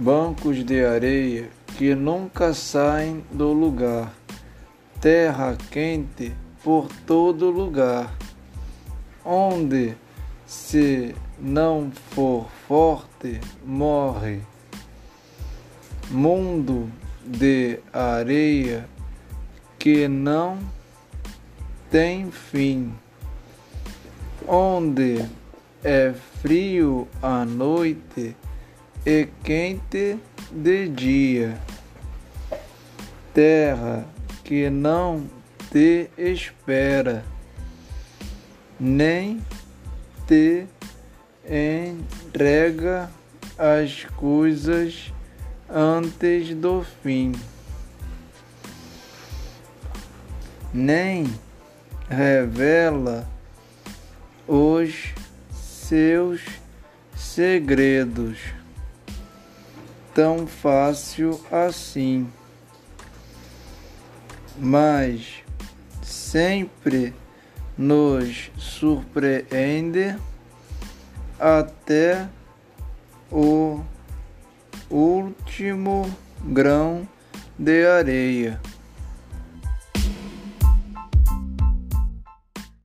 bancos de areia que nunca saem do lugar, terra quente por todo lugar, onde se não for forte, morre. Mundo de areia que não tem fim, onde é frio à noite e quente de dia, terra que não te espera, nem te entrega as coisas antes do fim, nem revela os seus segredos tão fácil assim, mas sempre nos surpreende até o último grão de areia.